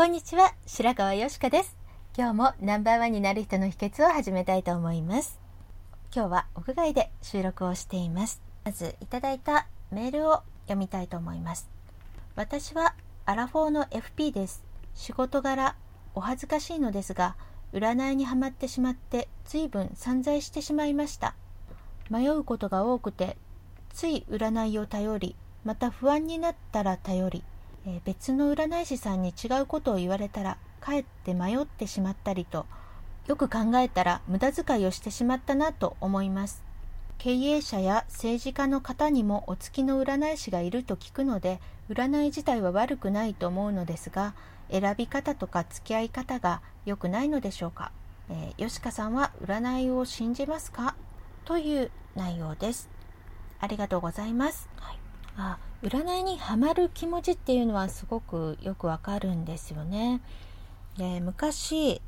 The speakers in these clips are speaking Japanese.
こんにちは。白川よしかです。今日もナンバーワンになる人の秘訣を始めたいと思います。今日は屋外で収録をしています。まずいただいたメールを読みたいと思います。私はアラフォーの FP です。仕事柄お恥ずかしいのですが、占いにはまってしまって随分散財してしまいました。迷うことが多くて、つい占いを頼り、また不安になったら頼り、えー別の占い師さんに違うことを言われたらかえって迷ってしまったりとよく考えたら無駄遣いをしてしまったなと思います。経営者や政治家の方にもお付きの占い師がいると聞くので占い自体は悪くないと思うのですが選び方とか付き合い方が良くないのでしょうか、えー、吉川さんは占いを信じますか？という内容です。ありがとうございます、はい。あ占いにはまる気持ちっていうのはすごくよくわかるんですよね。で昔、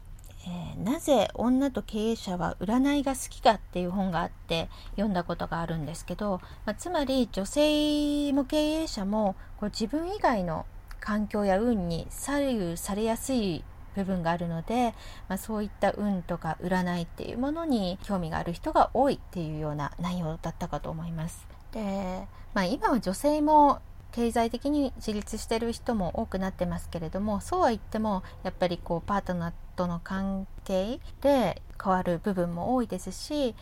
えーなぜ女と経営者は占いが好きかっていう本があって読んだことがあるんですけど、まあつまり女性も経営者もこう自分以外の環境や運に左右されやすい部分があるので、まあ、そういった運とか占いっていうものに興味がある人が多いっていうような内容だったかと思います。で、まあ、今は女性も経済的に自立してる人も多くなってますけれどもそうは言ってもやっぱりこうパートナーとの関係で変わる部分も多いですし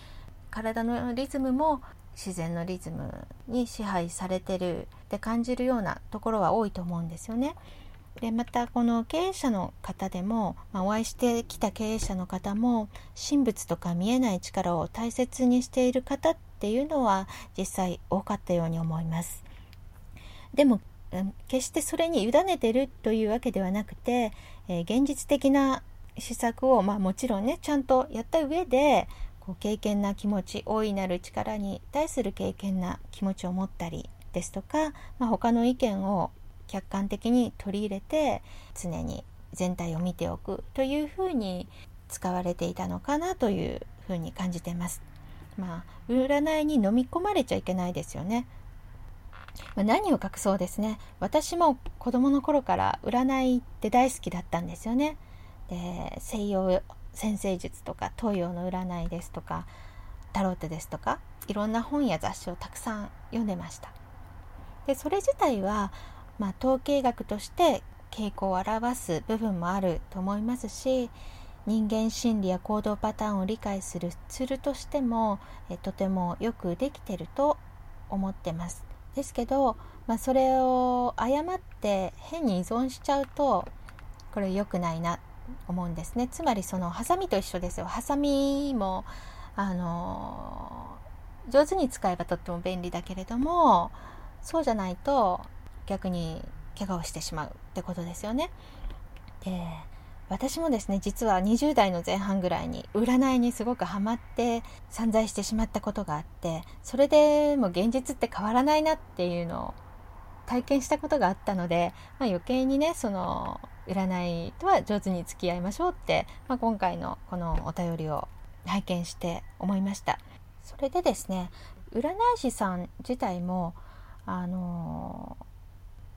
体のリズムも自然のリズムに支配されてるって感じるようなところは多いと思うんですよね。でまたこの経営者の方でも、まあ、お会いしてきた経営者の方も神仏とか見えない力を大切にしている方っっていうのは実際多かったように思います。でも決してそれに委ねてるというわけではなくて、え現実的な施策を、まあ、もちろんねちゃんとやった上でこう経験な気持ち大いなる力に対する経験な気持ちを持ったりですとか、まあ、他の意見を客観的に取り入れて常に全体を見ておくというふうに使われていたのかなというふうに感じてます。まあ、占いに飲み込まれちゃいけないですよね。まあ何を隠そうですね。私も子供の頃から占いって大好きだったんですよね。で西洋先生術とか東洋の占いですとかタロットですとかいろんな本や雑誌をたくさん読んでました。でそれ自体は、まあ、統計学として傾向を表す部分もあると思いますし人間心理や行動パターンを理解するツールとしてもえとてもよくできてると思ってます。ですけど、まあ、それを誤って変に依存しちゃうとこれ良くないな思うんですね。つまりそのハサミと一緒ですよ。ハサミもあの上手に使えばとっても便利だけれどもそうじゃないと逆に怪我をしてしまうってことですよね。で私もですね実は20代の前半ぐらいに占いにすごくハマって散財してしまったことがあってそれでもう現実って変わらないなっていうのを体験したことがあったので、まあ、余計にねその占いとは上手に付き合いましょうって、まあ、今回のこのお便りを拝見して思いました。それでですね占い師さん自体もあの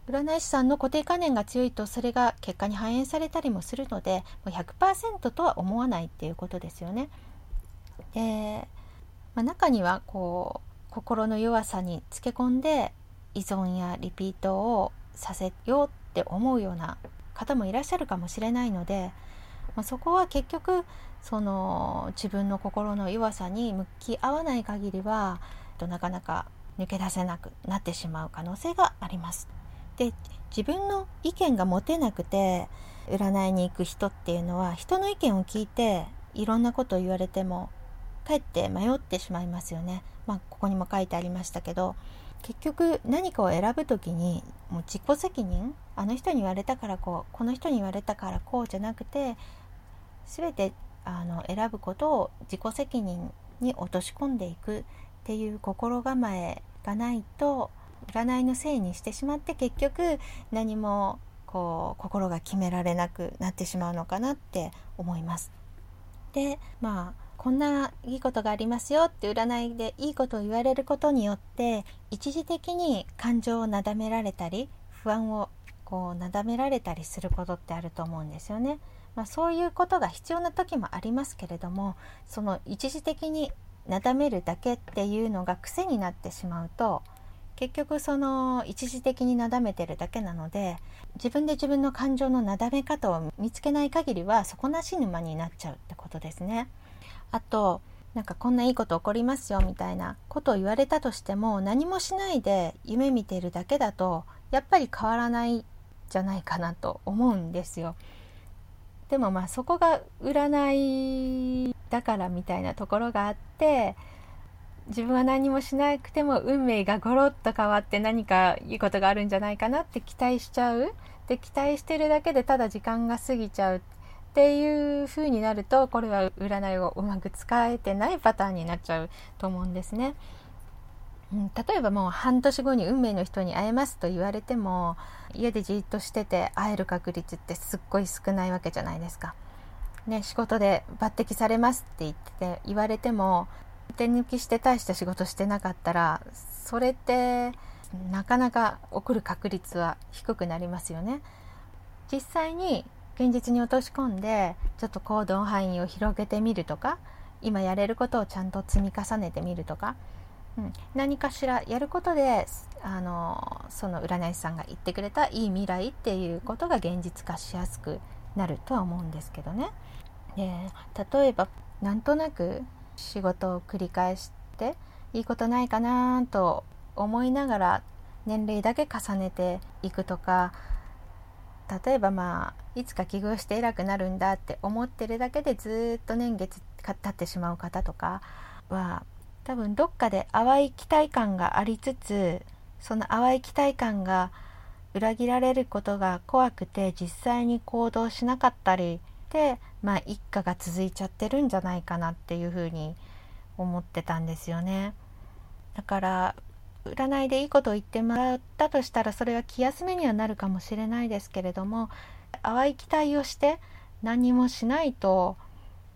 占い師さんの固定観念が強いとそれが結果に反映されたりもするのでもう100%とは思わないっていうことですよね。でまあ、中にはこう心の弱さにつけ込んで依存やリピートをさせようって思うような方もいらっしゃるかもしれないので、まあ、そこは結局その自分の心の弱さに向き合わない限りはなかなか抜け出せなくなってしまう可能性があります。で自分の意見が持てなくて占いに行く人っていうのは人の意見を聞いていろんなことを言われてもかえって迷ってしまいますよね。まあここにも書いてありましたけど結局何かを選ぶ時にもう自己責任あの人に言われたからこうこの人に言われたからこうじゃなくて全てあの選ぶことを自己責任に落とし込んでいくっていう心構えがないと占いのせいにしてしまって結局何もこう心が決められなくなってしまうのかなって思います。でまあこんないいことがありますよって占いでいいことを言われることによって一時的に感情をなだめられたり不安をこうなだめられたりすることってあると思うんですよね。まあ、そういうことが必要な時もありますけれどもその一時的になだめるだけっていうのが癖になってしまうと結局その一時的になだめてるだけなので自分で自分の感情のなだめ方を見つけない限りは底なし沼になっちゃうってことですね。あとなんかこんないいこと起こりますよみたいなことを言われたとしても何もしないで夢見てるだけだとやっぱり変わらないじゃないかなと思うんですよ。でもまあそこが占いだからみたいなところがあって自分は何もしなくても運命がゴロッと変わって何かいいことがあるんじゃないかなって期待しちゃうで期待してるだけでただ時間が過ぎちゃうっていう風になるとこれは占いをうまく使えてないパターンになっちゃうと思うんですね。例えばもう半年後に運命の人に会えますと言われても家でじっとしてて会える確率ってすっごい少ないわけじゃないですか。ね、仕事で抜擢されますって言って言われても手抜きして大した仕事してなかったらそれってなかなか起こる確率は低くなりますよね。実際に現実に落とし込んでちょっと行動範囲を広げてみるとか今やれることをちゃんと積み重ねてみるとか、うん、何かしらやることであのその占い師さんが言ってくれたいい未来っていうことが現実化しやすくなるとは思うんですけどね。で例えばなんとなく仕事を繰り返していいことないかなと思いながら年齢だけ重ねていくとか例えばまあいつか起業して偉くなるんだって思ってるだけでずっと年月経ってしまう方とかは多分どっかで淡い期待感がありつつその淡い期待感が裏切られることが怖くて実際に行動しなかったりでまあ一家が続いちゃってるんじゃないかなっていうふうに思ってたんですよね。だから占いでいいことを言ってもらったとしたらそれは気休めにはなるかもしれないですけれども淡い期待をして何もしないと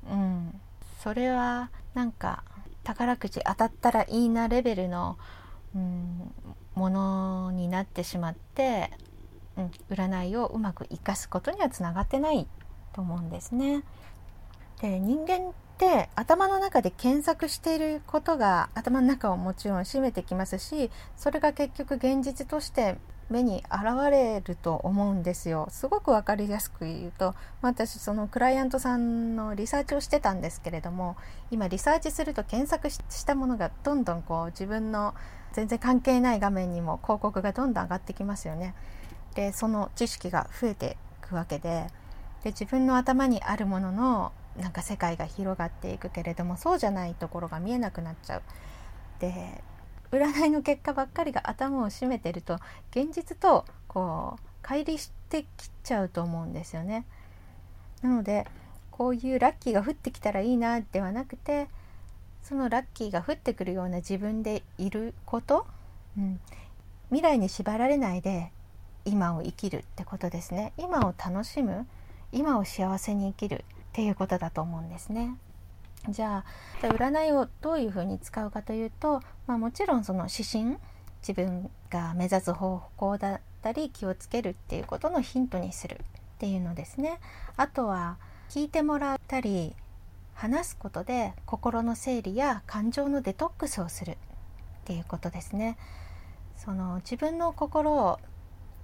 うんそれはなんか宝くじ当たったらいいなレベルの、うん、ものになってしまって、うん、占いをうまく生かすことにはつながってないと思うんですね。で人間って頭の中で検索していることが頭の中をもちろん占めてきますしそれが結局現実として目に現れると思うんですよすごく分かりやすく言うと私そのクライアントさんのリサーチをしてたんですけれども今リサーチすると検索したものがどんどんこう自分の全然関係ない画面にも広告がどんどん上がってきますよねでその知識が増えていくわけでで自分の頭にあるもののなんか世界が広がっていくけれどもそうじゃないところが見えなくなっちゃう。で占いの結果ばっかりが頭を占めてると現実とこう乖離してきちゃうと思うんですよね。なのでこういうラッキーが降ってきたらいいなではなくてそのラッキーが降ってくるような自分でいること、うん、未来に縛られないで今を生きるってことですね今を楽しむ今を幸せに生きるっていうことだと思うんですね。じゃあ占いをどういうふうに使うかというと、まあ、もちろんその指針自分が目指す方向だったり気をつけるっていうことのヒントにするっていうのですね。あとは聞いてもらったり話すことで心の整理や感情のデトックスをするっていうことですね。その自分の心を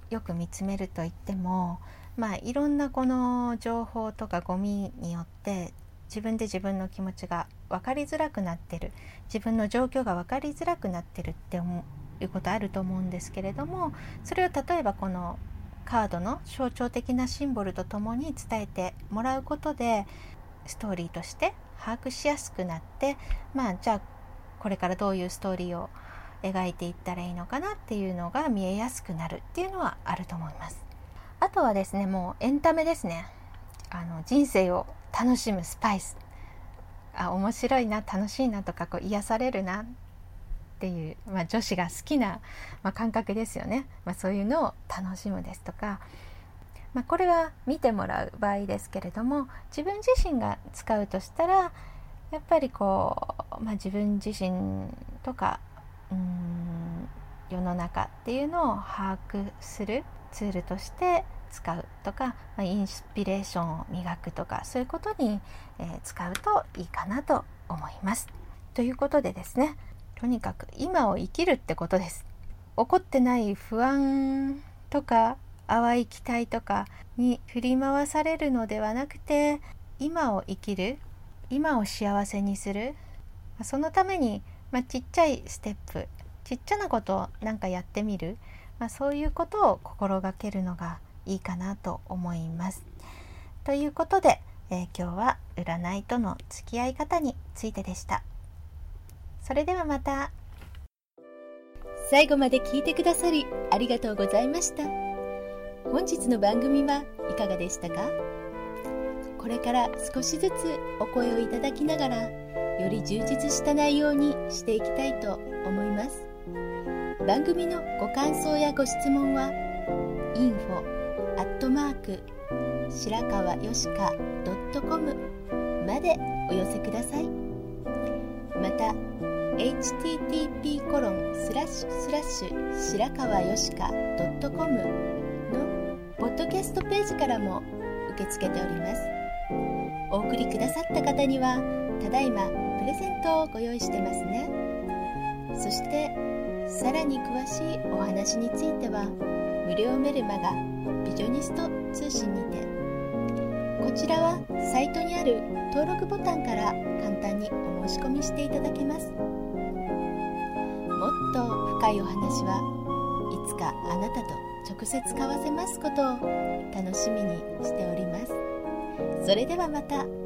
よく見つめると言ってもまあいろんなこの情報とかゴミによって自分で自分の気持ちが分かりづらくなってる。自分の状況が分かりづらくなってるっていうことあると思うんですけれどもそれを例えばこのカードの象徴的なシンボルとともに伝えてもらうことでストーリーとして把握しやすくなってまあじゃあこれからどういうストーリーを描いていったらいいのかなっていうのが見えやすくなるっていうのはあると思います。あとはですねもうエンタメですね。あの人生を楽しむスパイス。あ面白いな楽しいなとかこう癒されるなっていう、まあ、女子が好きな、まあ、感覚ですよね、まあ、そういうのを楽しむですとか、まあ、これは見てもらう場合ですけれども自分自身が使うとしたらやっぱりこう、まあ、自分自身とかうん世の中っていうのを把握する。ツールとして使うとか、まあ、インスピレーションを磨くとかそういうことに、えー、使うといいかなと思います。ということでですねとにかく今を生きるってことです。起こってない不安とか淡い期待とかに振り回されるのではなくて今を生きる今を幸せにするそのために、まあ、ちっちゃいステップちっちゃなことをなんかやってみる、まあ、そういうことを心がけるのがいいかなと思います。ということで、えー、今日は占いとの付き合い方についてでした。それではまた。最後まで聞いてくださりありがとうございました。本日の番組はいかがでしたか？これから少しずつお声をいただきながらより充実した内容にしていきたいと思います番組のご感想やご質問は info アットマーク白川よしか .com までお寄せください。また http コロンスラッシュスラッシュ白川よしか .com のポッドキャストページからも受け付けております。お送りくださった方にはただいまプレゼントをご用意してますね。そしてさらに詳しいお話については無料メルマガビジョニスト通信にて。こちらはサイトにある登録ボタンから簡単にお申し込みしていただけます。もっと深いお話はいつかあなたと直接交わせますことを楽しみにしております。それではまた。